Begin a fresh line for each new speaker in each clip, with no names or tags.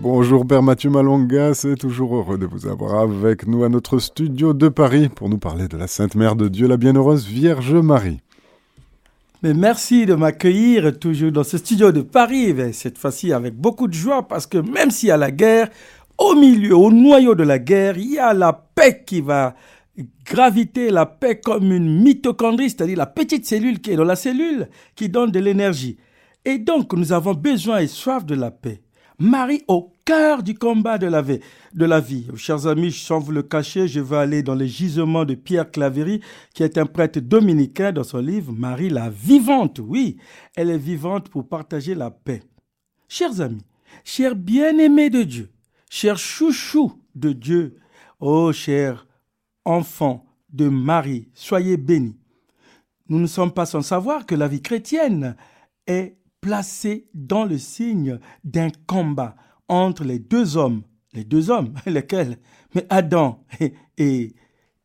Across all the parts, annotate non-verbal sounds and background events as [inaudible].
Bonjour Père Mathieu Malonga, c'est toujours heureux de vous avoir avec nous à notre studio de Paris pour nous parler de la Sainte Mère de Dieu, la Bienheureuse Vierge Marie.
Mais merci de m'accueillir toujours dans ce studio de Paris, cette fois-ci avec beaucoup de joie parce que même s'il y a la guerre, au milieu, au noyau de la guerre, il y a la paix qui va graviter, la paix comme une mitochondrie, c'est-à-dire la petite cellule qui est dans la cellule, qui donne de l'énergie. Et donc, nous avons besoin et soif de la paix. Marie au cœur du combat de la vie. Chers amis, sans vous le cacher, je vais aller dans les gisements de Pierre Claverie, qui est un prêtre dominicain dans son livre Marie la vivante. Oui, elle est vivante pour partager la paix. Chers amis, chers bien-aimés de Dieu, chers chouchous de Dieu, oh chers enfants de Marie, soyez bénis. Nous ne sommes pas sans savoir que la vie chrétienne est placé dans le signe d'un combat entre les deux hommes. Les deux hommes, [laughs] lesquels? Mais Adam et, et,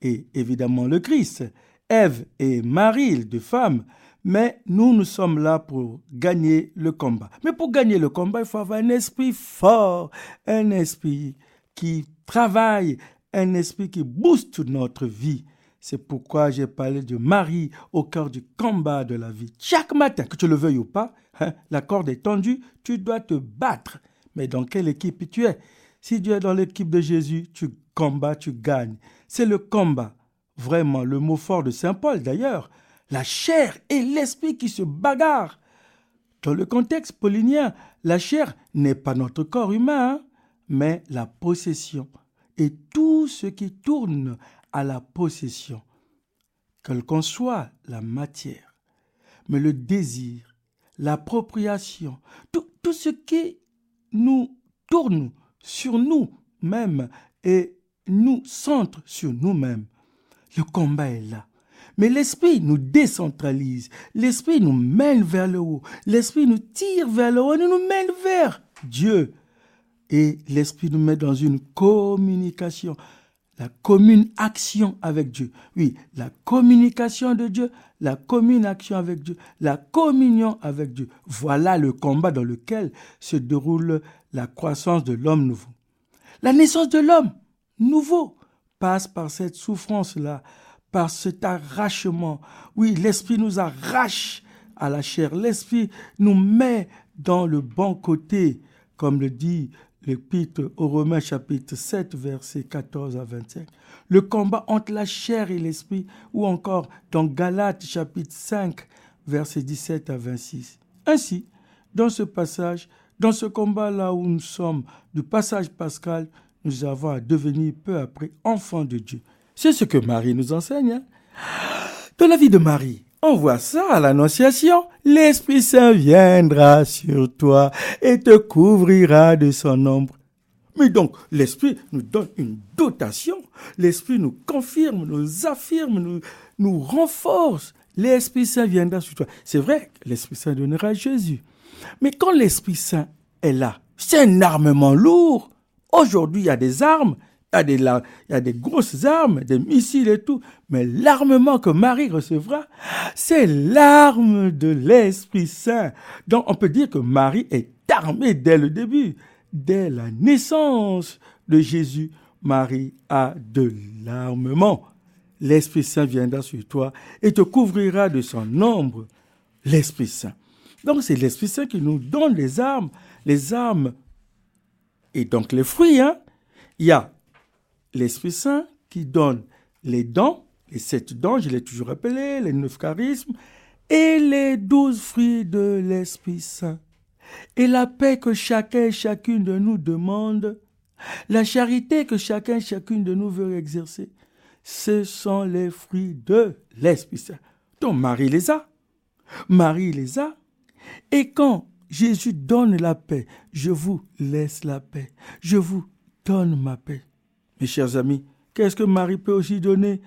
et évidemment le Christ. Ève et Marie, deux femmes. Mais nous, nous sommes là pour gagner le combat. Mais pour gagner le combat, il faut avoir un esprit fort, un esprit qui travaille, un esprit qui booste notre vie. C'est pourquoi j'ai parlé de Marie au cœur du combat de la vie. Chaque matin, que tu le veuilles ou pas, hein, la corde est tendue, tu dois te battre. Mais dans quelle équipe tu es? Si tu es dans l'équipe de Jésus, tu combats, tu gagnes. C'est le combat. Vraiment, le mot fort de Saint Paul d'ailleurs. La chair et l'esprit qui se bagarrent. Dans le contexte paulinien, la chair n'est pas notre corps humain, hein, mais la possession et tout ce qui tourne à la possession, quelle qu'en soit la matière, mais le désir, l'appropriation, tout, tout ce qui nous tourne sur nous-mêmes et nous centre sur nous-mêmes. Le combat est là. Mais l'esprit nous décentralise, l'esprit nous mène vers le haut, l'esprit nous tire vers le haut et nous mène vers Dieu. Et l'esprit nous met dans une communication la commune action avec Dieu. Oui, la communication de Dieu, la commune action avec Dieu, la communion avec Dieu. Voilà le combat dans lequel se déroule la croissance de l'homme nouveau. La naissance de l'homme nouveau passe par cette souffrance-là, par cet arrachement. Oui, l'Esprit nous arrache à la chair. L'Esprit nous met dans le bon côté, comme le dit l'Épître aux Romains chapitre 7 versets 14 à 25. Le combat entre la chair et l'esprit ou encore dans Galates chapitre 5 versets 17 à 26. Ainsi, dans ce passage, dans ce combat-là où nous sommes du passage pascal, nous avons à devenir peu après enfants de Dieu. C'est ce que Marie nous enseigne. Hein. Dans la vie de Marie, on voit ça à l'Annonciation. L'Esprit Saint viendra sur toi et te couvrira de son ombre. Mais donc, l'Esprit nous donne une dotation. L'Esprit nous confirme, nous affirme, nous, nous renforce. L'Esprit Saint viendra sur toi. C'est vrai, l'Esprit Saint donnera Jésus. Mais quand l'Esprit Saint est là, c'est un armement lourd. Aujourd'hui, il y a des armes il y, a des, grosses armes, des missiles et tout, mais l'armement que Marie recevra, c'est l'arme de l'Esprit Saint. Donc on peut dire que Marie est armée dès le début, dès la naissance de Jésus. Marie a de l'armement. L'Esprit Saint viendra sur toi et te couvrira de son ombre. L'Esprit Saint. Donc c'est l'Esprit Saint qui nous donne les armes, les armes et donc les fruits. Hein? Il y a l'Esprit Saint qui donne les dons, les sept dons, je l'ai toujours rappelé, les neuf charismes, et les douze fruits de l'Esprit Saint. Et la paix que chacun chacune de nous demande, la charité que chacun chacune de nous veut exercer, ce sont les fruits de l'Esprit Saint. Donc Marie les a. Marie les a. Et quand Jésus donne la paix, je vous laisse la paix. Je vous donne ma paix. Mes chers amis, qu'est-ce que Marie peut aussi donner?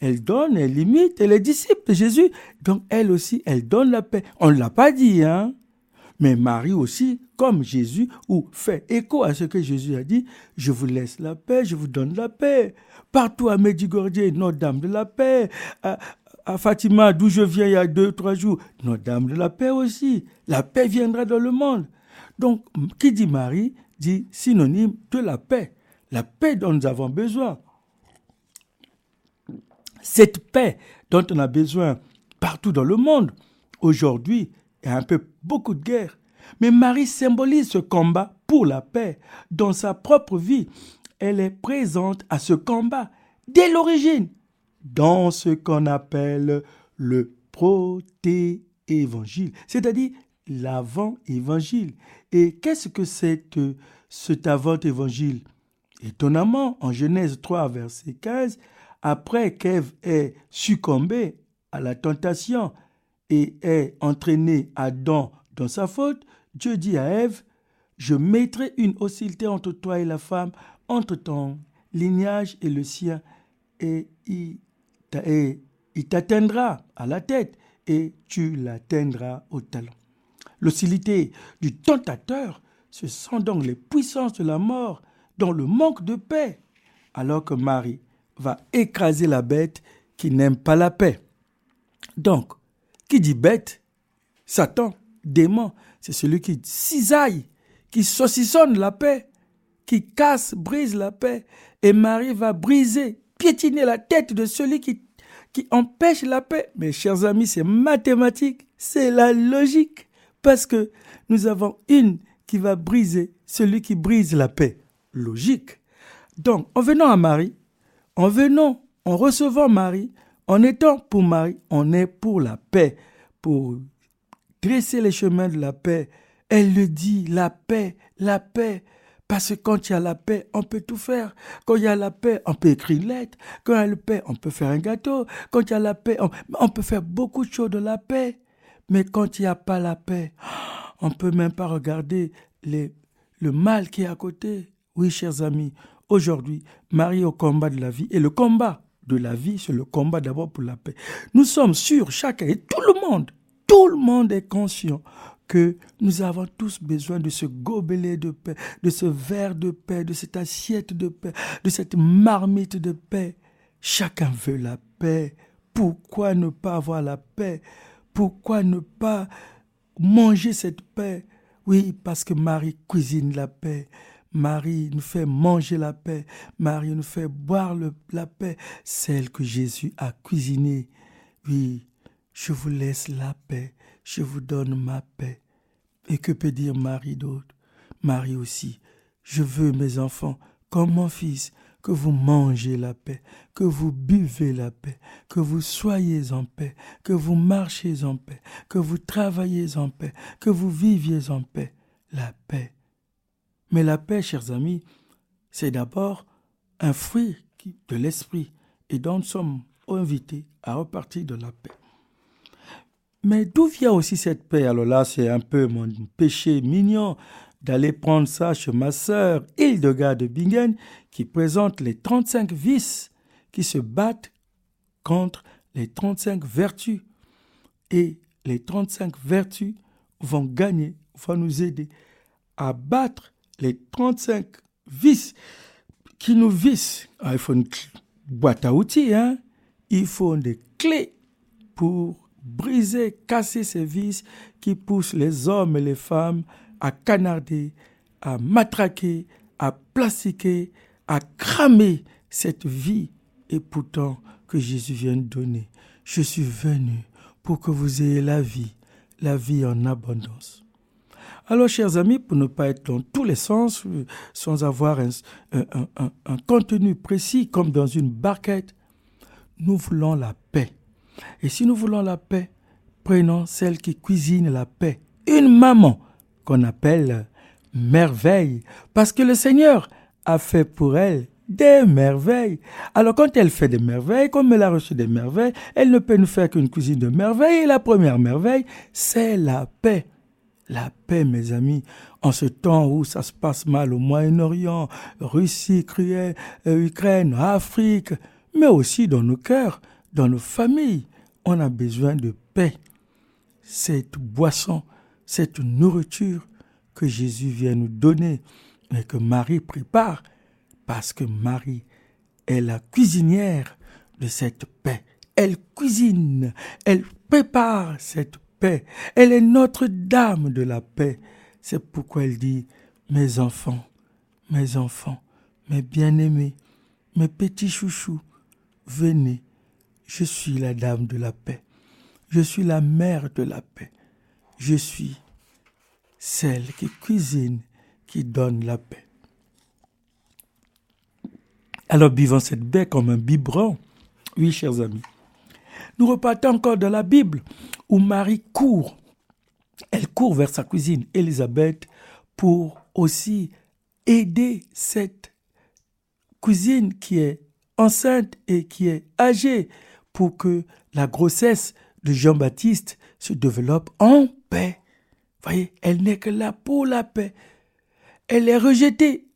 Elle donne, elle imite, elle est disciple de Jésus. Donc elle aussi, elle donne la paix. On ne l'a pas dit, hein? Mais Marie aussi, comme Jésus, ou fait écho à ce que Jésus a dit, je vous laisse la paix, je vous donne la paix. Partout à Medjugorje, Notre-Dame de la paix. À, à Fatima, d'où je viens il y a deux, trois jours, Notre-Dame de la paix aussi. La paix viendra dans le monde. Donc, qui dit Marie dit synonyme de la paix, la paix dont nous avons besoin. Cette paix dont on a besoin partout dans le monde. Aujourd'hui, il y a un peu beaucoup de guerre. Mais Marie symbolise ce combat pour la paix dans sa propre vie. Elle est présente à ce combat dès l'origine, dans ce qu'on appelle le proté-évangile, c'est-à-dire l'avant-évangile. Et qu'est-ce que c'est que cet avant-évangile? Étonnamment, en Genèse 3, verset 15, après qu'Ève ait succombé à la tentation et ait entraîné Adam dans sa faute, Dieu dit à Ève, je mettrai une hostilité entre toi et la femme, entre ton lignage et le sien, et il t'atteindra à la tête, et tu l'atteindras au talon. L'hostilité du tentateur, ce sont donc les puissances de la mort le manque de paix, alors que Marie va écraser la bête qui n'aime pas la paix. Donc, qui dit bête Satan, démon, c'est celui qui cisaille, qui saucissonne la paix, qui casse, brise la paix. Et Marie va briser, piétiner la tête de celui qui, qui empêche la paix. Mes chers amis, c'est mathématique, c'est la logique. Parce que nous avons une qui va briser celui qui brise la paix. Logique. Donc, en venant à Marie, en venant, en recevant Marie, en étant pour Marie, on est pour la paix, pour dresser les chemins de la paix. Elle le dit, la paix, la paix. Parce que quand il y a la paix, on peut tout faire. Quand il y a la paix, on peut écrire une lettre. Quand il y a la paix, on peut faire un gâteau. Quand il y a la paix, on, peut faire beaucoup de choses de la paix. Mais quand il n'y a pas la paix, on peut même pas regarder le mal qui est à côté. Oui, chers amis, aujourd'hui, Marie au combat de la vie. Et le combat de la vie, c'est le combat d'abord pour la paix. Nous sommes sûrs, chacun et tout le monde, tout le monde est conscient que nous avons tous besoin de ce gobelet de paix, de ce verre de paix, de cette assiette de paix, de cette marmite de paix. Chacun veut la paix. Pourquoi ne pas avoir la paix? Pourquoi ne pas manger cette paix? Oui, parce que Marie cuisine la paix. Marie nous fait manger la paix. Marie nous fait boire la paix, celle que Jésus a cuisinée. Oui, je vous laisse la paix, je vous donne ma paix. Et que peut dire Marie d'autre? Marie aussi, je veux mes enfants, comme mon fils, que vous mangez la paix, que vous buvez la paix, que vous soyez en paix, que vous marchiez en paix, que vous travaillez en paix, que vous viviez en paix. La paix mais la paix, chers amis, c'est d'abord un fruit de l'esprit et dont nous sommes invités à repartir de la paix. Mais d'où vient aussi cette paix? Alors là, c'est un peu mon péché mignon d'aller prendre ça chez ma sœur Hildegard de Bingen, qui présente les 35 vices qui se battent contre les 35 vertus. Et les 35 vertus vont gagner, vont nous aider à battre les 35 vis qui nous vissent. Ah, il faut une boîte à outils, hein? il faut des clés pour briser, casser ces vis qui poussent les hommes et les femmes à canarder, à matraquer, à plastiquer, à cramer cette vie et pourtant que Jésus vient donner. Je suis venu pour que vous ayez la vie, la vie en abondance. Alors, chers amis, pour ne pas être dans tous les sens, euh, sans avoir un, contenu précis comme dans une barquette, nous voulons la paix. Et si nous voulons la paix, prenons celle qui cuisine la paix. Une maman qu'on appelle merveille. Parce que le Seigneur a fait pour elle des merveilles. Alors quand elle fait des merveilles, comme elle a reçu des merveilles, elle ne peut nous faire qu'une cuisine de merveilles. Et la première merveille, c'est la paix. La paix, mes amis, en ce temps où ça se passe mal au Moyen-Orient, Russie, cruelle, euh, Ukraine, Afrique, mais aussi dans nos cœurs, dans nos familles, on a besoin de paix. Cette boisson, cette nourriture que Jésus vient nous donner et que Marie prépare, parce que Marie est la cuisinière de cette paix. Elle cuisine, elle prépare cette elle est notre dame de la paix. C'est pourquoi elle dit, mes enfants, mes enfants, mes bien-aimés, mes petits chouchous, venez, je suis la dame de la paix, je suis la mère de la paix, je suis celle qui cuisine, qui donne la paix. Alors buvons cette baie comme un biberon. Oui, chers amis. Nous repartons encore de la Bible où Marie court. Elle court vers sa cousine Élisabeth pour aussi aider cette cousine qui est enceinte et qui est âgée pour que la grossesse de Jean-Baptiste se développe en paix. Voyez, elle n'est que là pour la paix. Elle est rejetée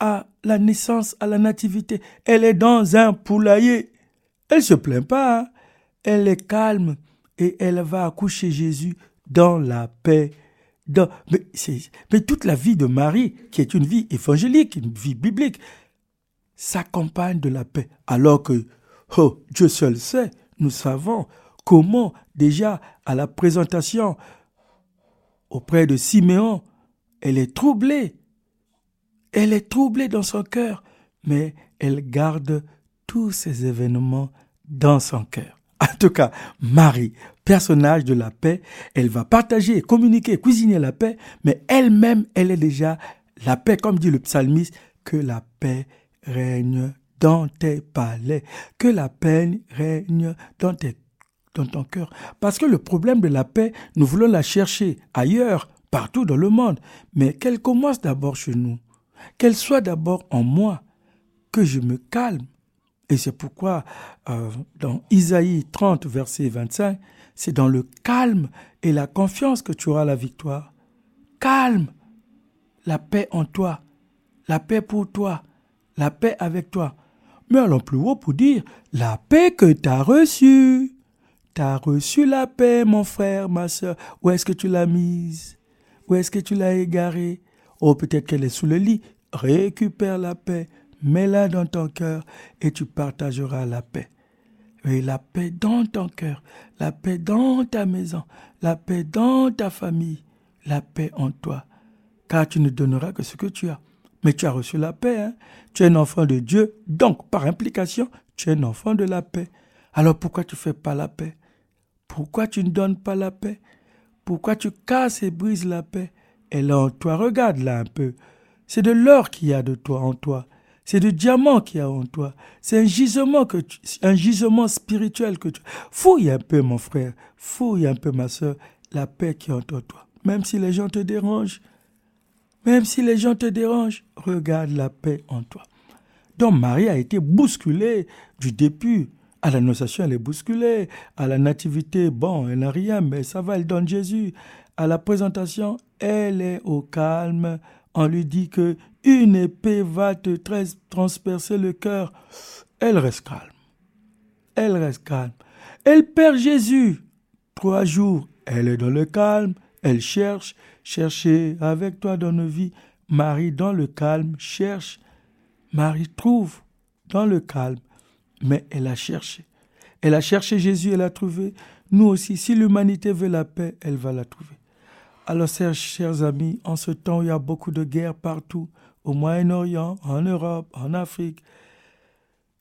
à la naissance, à la nativité. Elle est dans un poulailler. Elle se plaint pas. Hein. Elle est calme et elle va accoucher Jésus dans la paix. Mais, mais toute la vie de Marie, qui est une vie évangélique, une vie biblique, s'accompagne de la paix. Alors que, oh, Dieu seul sait, nous savons comment déjà à la présentation auprès de Siméon, elle est troublée. Elle est troublée dans son cœur, mais elle garde tous ces événements dans son cœur. En tout cas, Marie, personnage de la paix, elle va partager, communiquer, cuisiner la paix, mais elle-même, elle est déjà la paix, comme dit le psalmiste, que la paix règne dans tes palais, que la paix règne dans, dans ton cœur. Parce que le problème de la paix, nous voulons la chercher ailleurs, partout dans le monde, mais qu'elle commence d'abord chez nous, qu'elle soit d'abord en moi, que je me calme. Et c'est pourquoi euh, dans Isaïe 30, verset 25, c'est dans le calme et la confiance que tu auras la victoire. Calme, la paix en toi, la paix pour toi, la paix avec toi. Mais allons plus haut pour dire la paix que tu as reçue. Tu as reçu la paix, mon frère, ma soeur. Où est-ce que tu l'as mise? Où est-ce que tu l'as égarée? Oh, peut-être qu'elle est sous le lit. Récupère la paix, mets-la dans ton cœur et tu partageras la paix. Et la paix dans ton cœur, la paix dans ta maison, la paix dans ta famille, la paix en toi. Car tu ne donneras que ce que tu as. Mais tu as reçu la paix, hein? tu es un enfant de Dieu, donc par implication, tu es un enfant de la paix. Alors pourquoi tu ne fais pas la paix? Pourquoi tu ne donnes pas la paix? Pourquoi tu casses et brises la paix? Elle est toi, regarde là un peu. C'est de l'or qu'il y a de toi en toi. C'est du diamant qu'il y a en toi. C'est un gisement que un gisement spirituel que tu. Fouille un peu, mon frère. Fouille un peu, ma soeur, la paix qui est en toi. Même si les gens te dérangent, même si les gens te dérangent, regarde la paix en toi. Donc Marie a été bousculée du début. À l'annonciation, elle est bousculée. À la nativité, bon, elle n'a rien, mais ça va, elle donne Jésus. À la présentation, elle est au calme. On lui dit que une épée va te transpercer le cœur. Elle reste calme. Elle reste calme. Elle perd Jésus. Trois jours, elle est dans le calme. Elle cherche, chercher avec toi dans nos vies. Marie, dans le calme, cherche. Marie trouve dans le calme, mais elle a cherché. Elle a cherché Jésus, elle a trouvé. Nous aussi, si l'humanité veut la paix, elle va la trouver. Alors, chers, chers amis, en ce temps, il y a beaucoup de guerres partout, au Moyen-Orient, en Europe, en Afrique.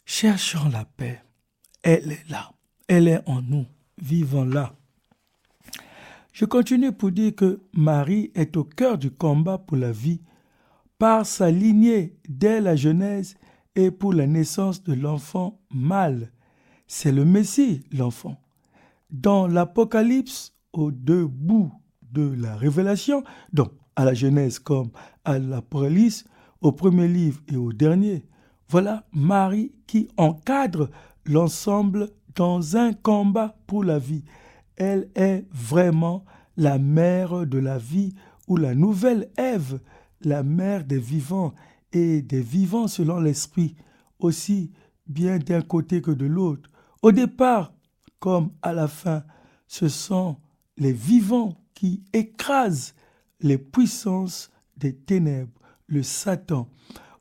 Cherchons la paix. Elle est là. Elle est en nous. Vivons-la. Je continue pour dire que Marie est au cœur du combat pour la vie par sa lignée dès la Genèse et pour la naissance de l'enfant mâle. C'est le Messie, l'enfant. Dans l'Apocalypse, aux deux bouts de la Révélation, donc à la Genèse comme à l'Apocalypse, au premier livre et au dernier, voilà Marie qui encadre l'ensemble dans un combat pour la vie elle est vraiment la mère de la vie ou la nouvelle Ève, la mère des vivants et des vivants selon l'esprit, aussi bien d'un côté que de l'autre. Au départ, comme à la fin, ce sont les vivants qui écrasent les puissances des ténèbres, le Satan.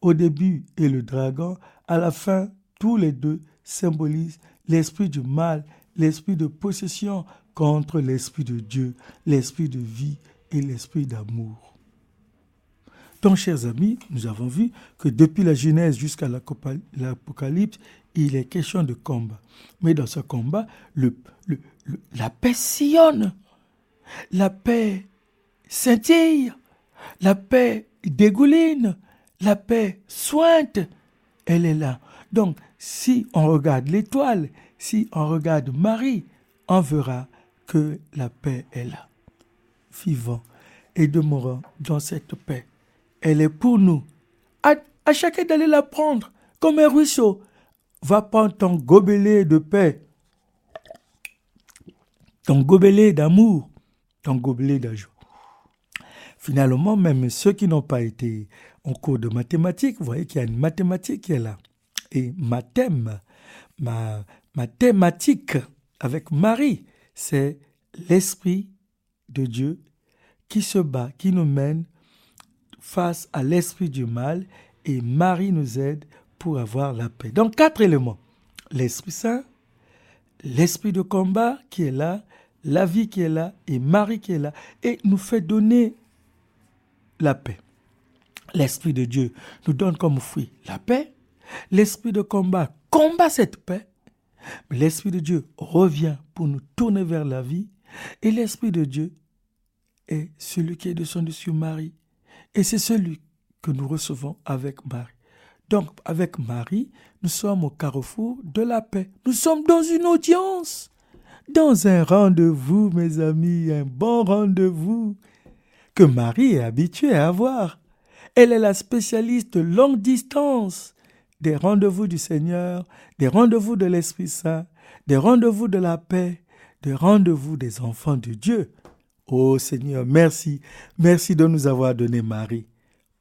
Au début et le dragon, à la fin, tous les deux symbolisent l'esprit du mal, l'esprit de possession contre l'Esprit de Dieu, l'Esprit de vie et l'Esprit d'amour. Donc, chers amis, nous avons vu que depuis la Genèse jusqu'à l'Apocalypse, il est question de combat. Mais dans ce combat, la paix sillonne, la paix scintille, la paix dégouline, la paix sointe, elle est là. Donc, si on regarde l'étoile, si on regarde Marie, on verra que la paix est là. Vivant et demeurant dans cette paix. Elle est pour nous. À, à chacun d'aller la prendre comme un ruisseau. Va prendre ton gobelet de paix, ton gobelet d'amour, ton gobelet d'ajout. Finalement, même ceux qui n'ont pas été en cours de mathématiques, vous voyez qu'il y a une mathématique qui est là. Et ma thème, ma, ma thématique avec Marie, c'est l'Esprit de Dieu qui se bat, qui nous mène face à l'esprit du mal et Marie nous aide pour avoir la paix. Donc quatre éléments. L'Esprit Saint, l'Esprit de combat qui est là, la vie qui est là et Marie qui est là et nous fait donner la paix. L'Esprit de Dieu nous donne comme fruit la paix. L'Esprit de combat combat cette paix. L'Esprit de Dieu revient pour nous tourner vers la vie. Et l'Esprit de Dieu est celui qui est descendu sur Marie. Et c'est celui que nous recevons avec Marie. Donc, avec Marie, nous sommes au carrefour de la paix. Nous sommes dans une audience, dans un rendez-vous, mes amis, un bon rendez-vous que Marie est habituée à avoir. Elle est la spécialiste longue distance des rendez-vous du Seigneur, des rendez-vous de l'Esprit Saint, des rendez-vous de la paix, des rendez-vous des enfants de Dieu. Oh Seigneur, merci, merci de nous avoir donné Marie,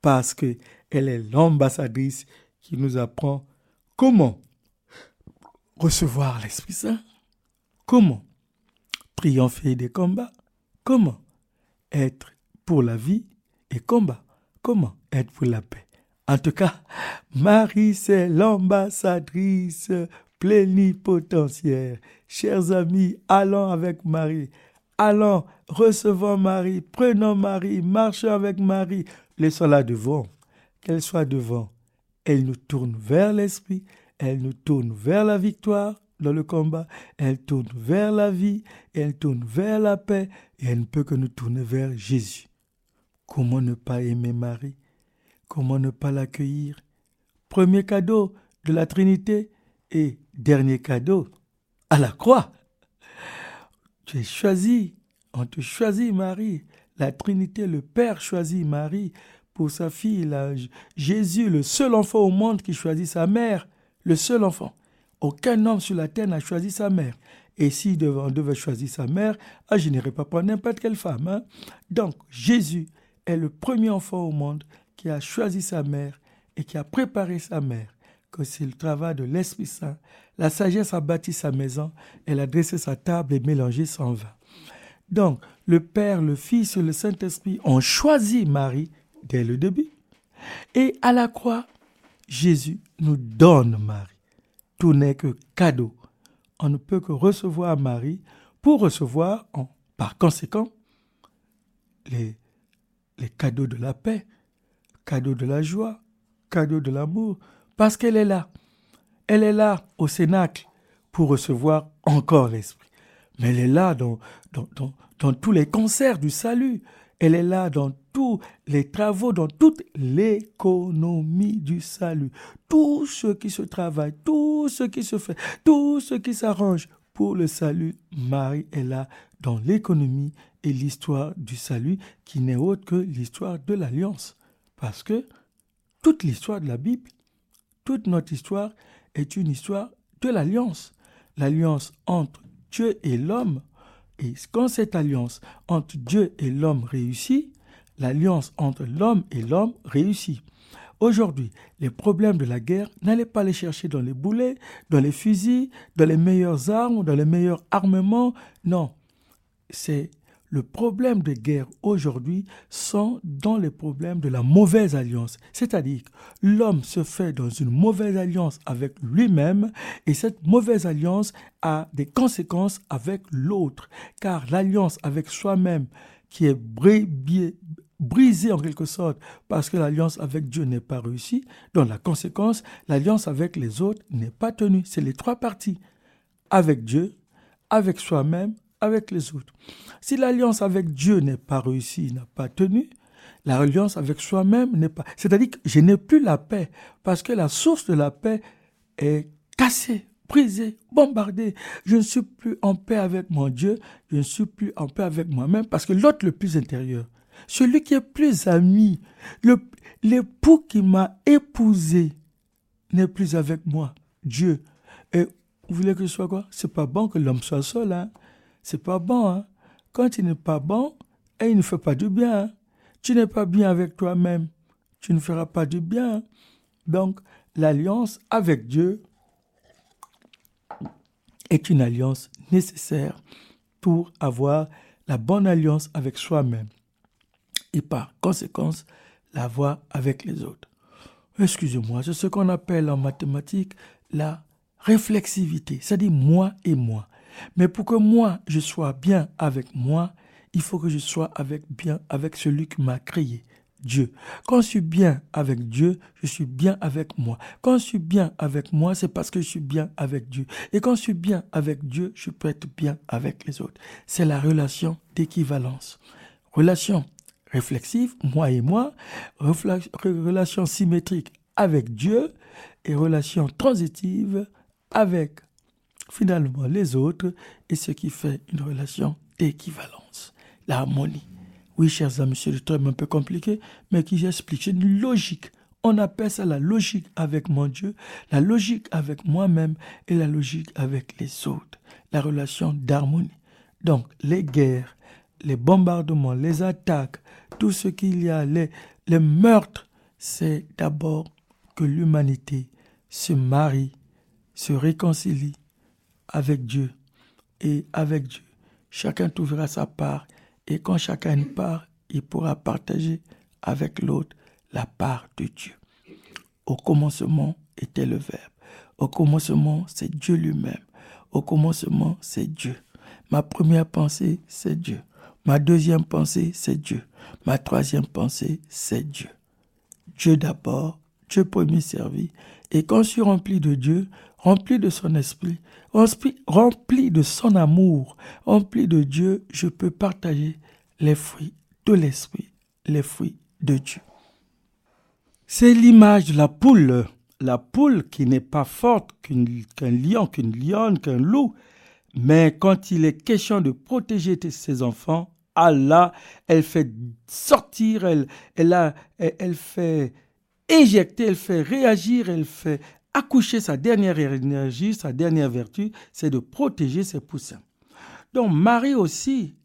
parce que elle est l'ambassadrice qui nous apprend comment recevoir l'Esprit Saint, comment triompher des combats, comment être pour la vie et combat. Comment être pour la paix? En tout cas, Marie, c'est l'ambassadrice plénipotentiaire. Chers amis, allons avec Marie. Allons, recevons Marie, prenons Marie, marchons avec Marie. Laissons-la devant. Qu'elle soit devant. Elle nous tourne vers l'esprit, elle nous tourne vers la victoire dans le combat, elle tourne vers la vie, elle tourne vers la paix, et elle ne peut que nous tourner vers Jésus. Comment ne pas aimer Marie? Comment ne pas l'accueillir? Premier cadeau de la Trinité et dernier cadeau à la croix. Tu es choisi, on te choisit Marie. La Trinité, le Père choisit Marie pour sa fille. Jésus, le seul enfant au monde qui choisit sa mère, le seul enfant. Aucun homme sur la terre n'a choisi sa mère. Et si on devait choisir sa mère, ah, je n'irais pas prendre n'importe quelle femme. Hein. Donc, Jésus est le premier enfant au monde qui a choisi sa mère et qui a préparé sa mère, que c'est le travail de l'Esprit Saint. La sagesse a bâti sa maison, elle a dressé sa table et mélangé son vin. Donc, le Père, le Fils et le Saint-Esprit ont choisi Marie dès le début. Et à la croix, Jésus nous donne Marie. Tout n'est que cadeau. On ne peut que recevoir Marie pour recevoir, par conséquent, les les cadeaux de la paix, cadeaux de la joie, cadeaux de l'amour, parce qu'elle est là. Elle est là au Cénacle pour recevoir encore l'Esprit. Mais elle est là dans, dans, dans, tous les concerts du salut. Elle est là dans tous les travaux, dans toute l'économie du salut. Tout ce qui se travaille, tout ce qui se fait, tout ce qui s'arrange pour le salut, Marie est là dans l'économie et l'histoire du salut qui n'est autre que l'histoire de l'alliance. Parce que toute l'histoire de la Bible, toute notre histoire est une histoire de l'alliance. L'alliance entre Dieu et l'homme. Et quand cette alliance entre Dieu et l'homme réussit, l'alliance entre l'homme et l'homme réussit. Aujourd'hui, les problèmes de la guerre, n'allez pas les chercher dans les boulets, dans les fusils, dans les meilleures armes, dans les meilleurs armements. Non, c'est le problème de guerre aujourd'hui sont dans les problèmes de la mauvaise alliance. C'est-à-dire l'homme se fait dans une mauvaise alliance avec lui-même et cette mauvaise alliance a des conséquences avec l'autre. Car l'alliance avec soi-même qui est brisée en quelque sorte parce que l'alliance avec Dieu n'est pas réussie. Donc la conséquence, l'alliance avec les autres n'est pas tenue. C'est les trois parties. Avec Dieu, avec soi-même, avec les autres. Si l'alliance avec Dieu n'est pas réussie, n'a pas tenu, l'alliance avec soi-même n'est pas. C'est-à-dire que je n'ai plus la paix parce que la source de la paix est cassée, brisée, bombardée. Je ne suis plus en paix avec mon Dieu, je ne suis plus en paix avec moi-même parce que l'autre le plus intérieur, celui qui est plus ami, l'époux qui m'a épousé n'est plus avec moi, Dieu. Et vous voulez que je sois quoi? C'est pas bon que l'homme soit seul, hein C'est pas bon, hein Quand il n'est pas bon, et il ne fait pas du bien, hein. tu n'es pas bien avec toi-même, tu ne feras pas du bien. Donc, l'alliance avec Dieu est une alliance nécessaire pour avoir la bonne alliance avec soi-même et par conséquence la voie avec les autres. Excusez-moi, c'est ce qu'on appelle en mathématiques la réflexivité, c'est-à-dire moi et moi. Mais pour que moi, je sois bien avec moi, il faut que je sois bien avec celui qui m'a créé, Dieu. Quand je suis bien avec Dieu, je suis bien avec moi. Quand je suis bien avec moi, c'est parce que je suis bien avec Dieu. Et quand je suis bien avec Dieu, je peux être bien avec les autres. C'est la relation d'équivalence. Relation réflexive, moi et moi, relation symétrique avec Dieu et relation transitive avec finalement les autres et ce qui fait une relation d'équivalence, l'harmonie. Oui, chers amis, c'est le terme un peu compliqué, mais qui explique. Une logique. On appelle ça la logique avec mon Dieu, la logique avec moi-même et la logique avec les autres. La relation d'harmonie. Donc, les guerres, les bombardements, les attaques, tout ce qu'il y a, les meurtres, c'est d'abord que l'humanité se marie, se réconcilie avec Dieu et avec Dieu. Chacun trouvera sa part et quand chacun part, il pourra partager avec l'autre la part de Dieu. Au commencement était le Verbe. Au commencement, c'est Dieu lui-même. Au commencement, c'est Dieu. Ma première pensée, c'est Dieu. Ma deuxième pensée, c'est Dieu. Ma troisième pensée, c'est Dieu. Dieu d'abord, Dieu premier servi. Et quand je suis rempli de Dieu, rempli de son esprit, rempli de son amour, rempli de Dieu, je peux partager les fruits de l'esprit, les fruits de Dieu. C'est l'image de la poule, la poule qui n'est pas forte qu'un lion, qu'une lionne, qu'un loup, mais quand il est question de protéger ses enfants, Allah, elle fait sortir, elle, elle, elle fait éjecter, elle fait réagir, elle fait accoucher sa dernière énergie, sa dernière vertu, c'est de protéger ses poussins. Donc Marie aussi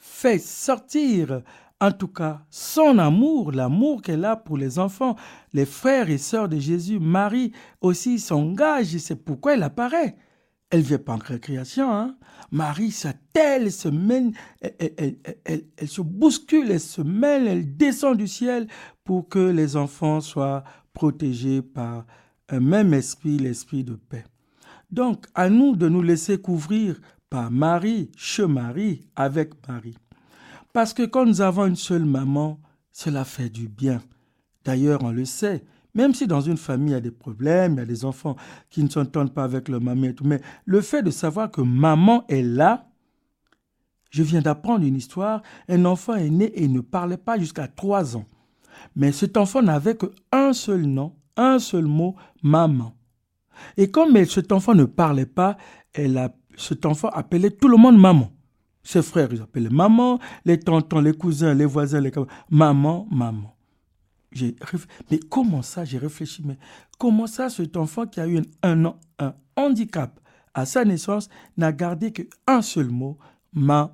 fait sortir, en tout cas, son amour, l'amour qu'elle a pour les enfants, les frères et sœurs de Jésus. Marie aussi s'engage, c'est pourquoi elle apparaît. Elle vient pas en récréation. Hein? Marie s'attelle, elle se mène, elle, elle, se bouscule, elle se mêle, elle descend du ciel pour que les enfants soient protégés par un même esprit, l'esprit de paix. Donc, à nous de nous laisser couvrir par Marie, chez Marie, avec Marie. Parce que quand nous avons une seule maman, cela fait du bien. D'ailleurs, on le sait, même si dans une famille il y a des problèmes, il y a des enfants qui ne s'entendent pas avec leur maman et tout, mais le fait de savoir que maman est là, je viens d'apprendre une histoire, un enfant est né et ne parlait pas jusqu'à trois ans. Mais cet enfant n'avait qu'un seul nom, un seul mot, maman. Et comme cet enfant ne parlait pas, elle a, cet enfant appelait tout le monde maman. Ses frères, ils appelaient maman, les tontons, les cousins, les voisins, les maman, maman. Mais comment ça, j'ai réfléchi, mais comment ça, cet enfant qui a eu un, un, handicap à sa naissance n'a gardé qu'un seul mot, maman.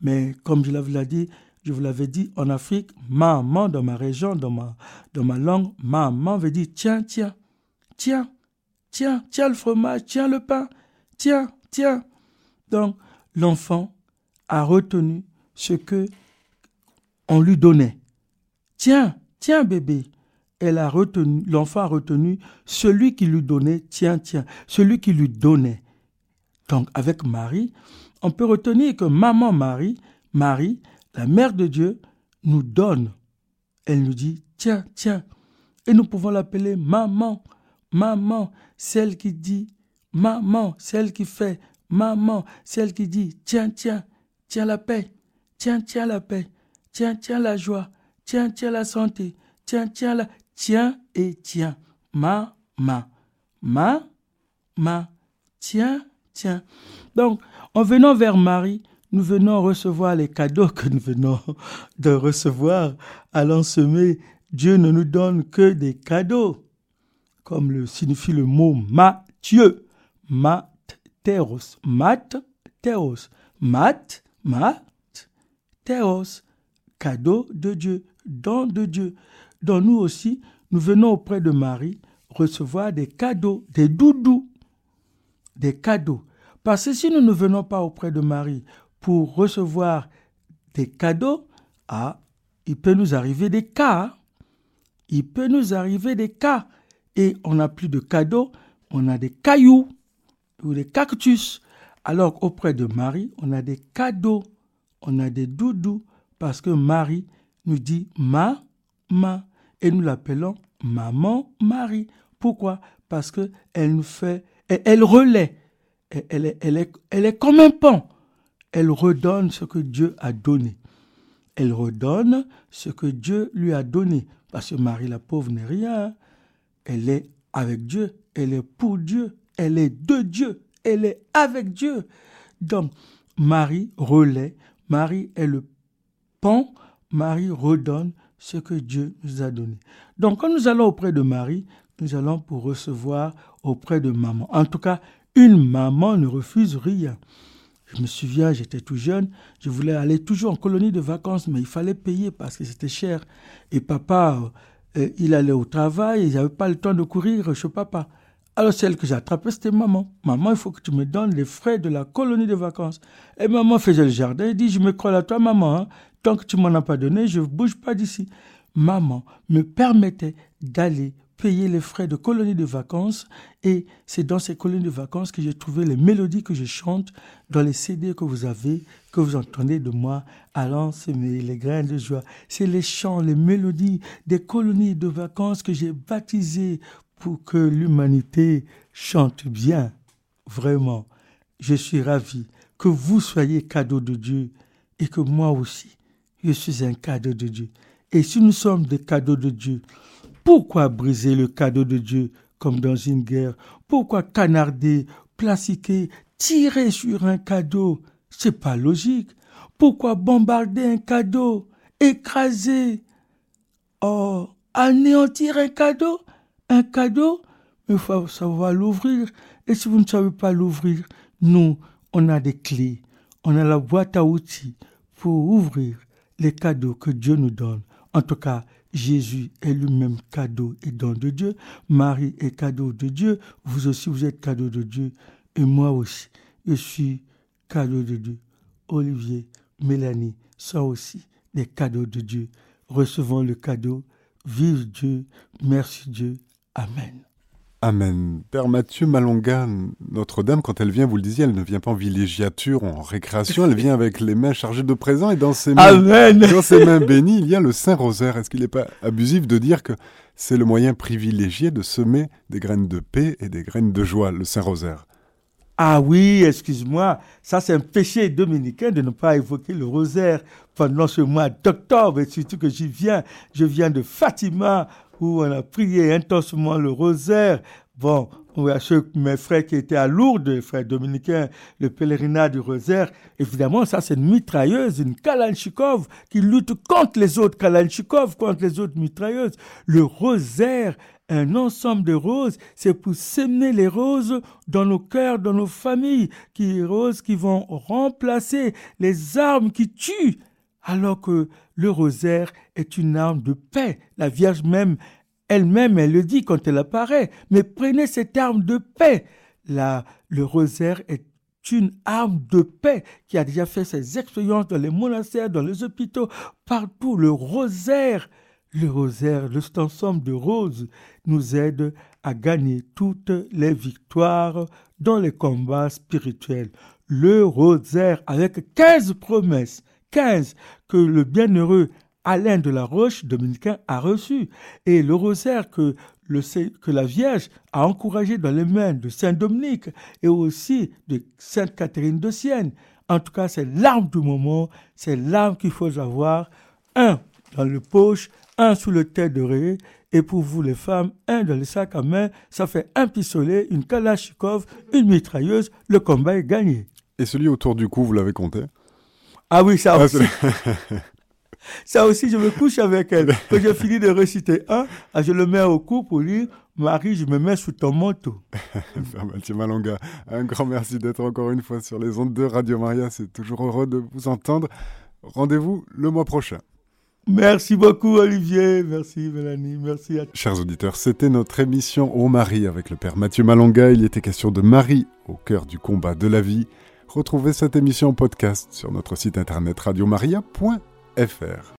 Mais comme je l'avais dit, je vous l'avais dit, en Afrique, maman dans ma région, dans ma, langue, maman veut dire tiens, tiens, tiens, tiens, tiens le fromage, tiens le pain, tiens, tiens. Donc, l'enfant a retenu ce que on lui donnait. Tiens, tiens bébé. Elle a retenu, l'enfant a retenu celui qui lui donnait, tiens, tiens, celui qui lui donnait. Donc, avec Marie, on peut retenir que maman Marie, Marie, la mère de Dieu, nous donne. Elle nous dit, tiens, tiens. Et nous pouvons l'appeler maman, maman, celle qui dit, maman, celle qui fait, maman, celle qui dit, tiens, tiens, tiens la paix, tiens, tiens la paix, tiens, tiens la joie, tiens, tiens la santé, tiens, tiens la, tiens et tiens, ma, ma, ma, ma, tiens, tiens. Donc, en venant vers Marie, nous venons recevoir les cadeaux que nous venons de recevoir. Allons semer, Dieu ne nous donne que des cadeaux, comme le signifie le mot Matthieu. Mat, théos, mat, mat, théos, cadeau de Dieu, don de Dieu. Dans nous aussi, nous venons auprès de Marie recevoir des cadeaux, des doudous, des cadeaux. Parce que si nous ne venons pas auprès de Marie pour recevoir des cadeaux, ah, il peut nous arriver des cas. Il peut nous arriver des cas. Et on n'a plus de cadeaux, on a des cailloux ou des cactus. Alors auprès de Marie, on a des cadeaux, on a des doudous, parce que Marie nous dit ma, ma, et nous l'appelons maman Marie. Pourquoi? Parce qu'elle nous fait, elle, relaie, elle, elle, est, elle est comme un pont elle redonne ce que Dieu a donné. Elle redonne ce que Dieu lui a donné. Parce que Marie la pauvre n'est rien. Elle est avec Dieu. Elle est pour Dieu. Elle est de Dieu. Elle est avec Dieu. Donc, Marie relaie. Marie est le pont. Marie redonne ce que Dieu nous a donné. Donc, quand nous allons auprès de Marie, nous allons pour recevoir auprès de maman. En tout cas, une maman ne refuse rien. Je me souviens, j'étais tout jeune, je voulais aller toujours en colonie de vacances, mais il fallait payer parce que c'était cher. Et papa, euh, il allait au travail, il n'avait pas le temps de courir chez papa. Alors celle que j'ai attrapée, c'était maman. Maman, il faut que tu me donnes les frais de la colonie de vacances. Et maman faisait le jardin, elle dit, je me crois à toi, maman. Hein. Tant que tu m'en as pas donné, je ne bouge pas d'ici. Maman me permettait d'aller payer les frais de colonies de vacances et c'est dans ces colonies de vacances que j'ai trouvé les mélodies que je chante dans les CD que vous avez, que vous entendez de moi allant semer les grains de joie. C'est les chants, les mélodies des colonies de vacances que j'ai baptisées pour que l'humanité chante bien. Vraiment, je suis ravi que vous soyez cadeau de Dieu et que moi aussi, je suis un cadeau de Dieu. Et si nous sommes des cadeaux de Dieu, pourquoi briser le cadeau de Dieu comme dans une guerre? Pourquoi canarder, placiquer, tirer sur un cadeau? C'est pas logique. Pourquoi bombarder un cadeau, écraser, oh, anéantir un cadeau? Un cadeau, il faut savoir l'ouvrir. Et si vous ne savez pas l'ouvrir, nous, on a des clés, on a la boîte à outils pour ouvrir les cadeaux que Dieu nous donne. En tout cas, Jésus est lui-même cadeau et don de Dieu. Marie est cadeau de Dieu. Vous aussi, vous êtes cadeau de Dieu. Et moi aussi, je suis cadeau de Dieu. Olivier, Mélanie sont aussi des cadeaux de Dieu. Recevons le cadeau. Vive Dieu. Merci Dieu. Amen.
Amen. Père Mathieu Malonga, Notre-Dame, quand elle vient, vous le disiez, elle ne vient pas en villégiature ou en récréation, elle vient avec les mains chargées de présents et dans ses mains, dans ses mains bénies, il y a le Saint-Rosaire. Est-ce qu'il n'est pas abusif de dire que c'est le moyen privilégié de semer des graines de paix et des graines de joie, le Saint-Rosaire?
Ah oui, excuse-moi, ça c'est un péché dominicain de ne pas évoquer le rosaire pendant ce mois d'octobre, et surtout que j'y viens, je viens de Fatima, où on a prié intensement le rosaire. Bon, à ceux, mes frères qui étaient à Lourdes, frères dominicains, le pèlerinat du rosaire, évidemment, ça c'est une mitrailleuse, une Kalanchikov qui lutte contre les autres Kalanchikov, contre les autres mitrailleuses. Le rosaire, un ensemble de roses, c'est pour semer les roses dans nos cœurs, dans nos familles, qui roses qui vont remplacer les armes qui tuent alors que le rosaire est une arme de paix. La Vierge même, elle-même, elle le dit quand elle apparaît, mais prenez cette arme de paix. Le rosaire est une arme de paix qui a déjà fait ses expériences dans les monastères, dans les hôpitaux, partout. Le rosaire, le rosaire, cet ensemble de roses nous aide à gagner toutes les victoires dans les combats spirituels. Le rosaire avec 15 promesses 15 que le bienheureux Alain de la Roche, dominicain, a reçu. Et le rosaire que, la Vierge a encouragé dans les mains de Saint Dominique et aussi de Sainte Catherine de Sienne. En tout cas, c'est l'arme du moment, c'est l'arme qu'il faut avoir. Un dans le poche, un sous le tête d'oreiller, et pour vous les femmes, un dans le sac à main, ça fait un pistolet, une kalachnikov, une mitrailleuse, le combat est gagné.
Et celui autour du cou, vous l'avez compté?
Ah oui, ça ah, aussi. ça aussi, je me couche avec elle. [laughs] Quand j'ai fini de réciter un, ah, je le mets au cou pour dire Marie, je me mets sous ton manteau. [laughs]
Mathieu Malonga, un grand merci d'être encore une fois sur les ondes de Radio Maria. C'est toujours heureux de vous entendre. Rendez-vous le mois prochain.
Merci beaucoup Olivier, merci Mélanie, merci à
Chers auditeurs, c'était notre émission Au Marie avec le Père Mathieu Malonga. Il était question de Marie au cœur du combat de la vie. Retrouvez cette émission podcast sur notre site internet radiomaria.fr.